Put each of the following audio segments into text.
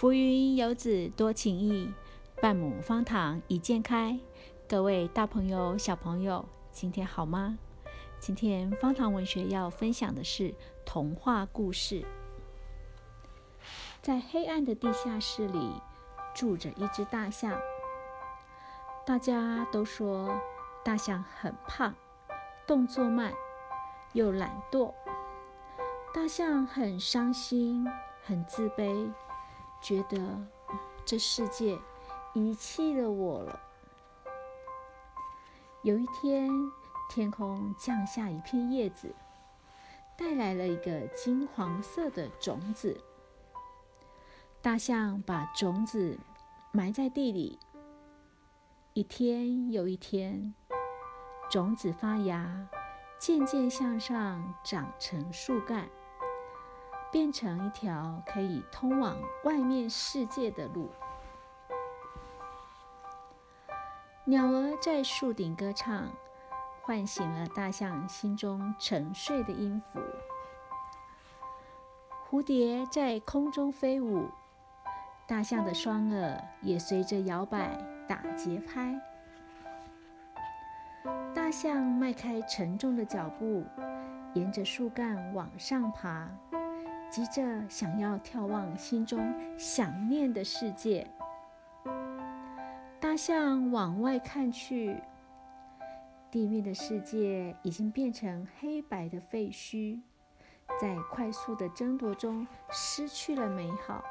浮云游子多情意，半亩方塘一鉴开。各位大朋友、小朋友，今天好吗？今天方塘文学要分享的是童话故事。在黑暗的地下室里，住着一只大象。大家都说大象很胖，动作慢，又懒惰。大象很伤心，很自卑。觉得这世界遗弃了我了。有一天，天空降下一片叶子，带来了一个金黄色的种子。大象把种子埋在地里，一天又一天，种子发芽，渐渐向上长成树干。变成一条可以通往外面世界的路。鸟儿在树顶歌唱，唤醒了大象心中沉睡的音符。蝴蝶在空中飞舞，大象的双耳也随着摇摆打节拍。大象迈开沉重的脚步，沿着树干往上爬。急着想要眺望心中想念的世界。大象往外看去，地面的世界已经变成黑白的废墟，在快速的争夺中失去了美好。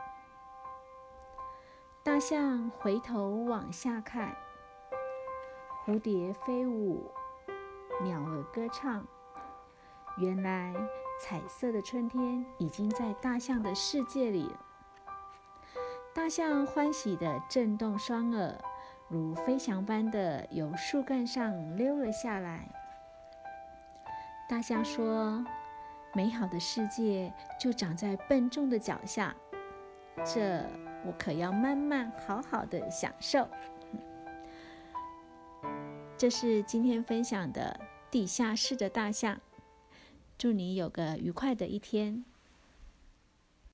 大象回头往下看，蝴蝶飞舞，鸟儿歌唱，原来。彩色的春天已经在大象的世界里。大象欢喜地震动双耳，如飞翔般的由树干上溜了下来。大象说：“美好的世界就长在笨重的脚下，这我可要慢慢好好的享受。”这是今天分享的地下室的大象。祝你有个愉快的一天。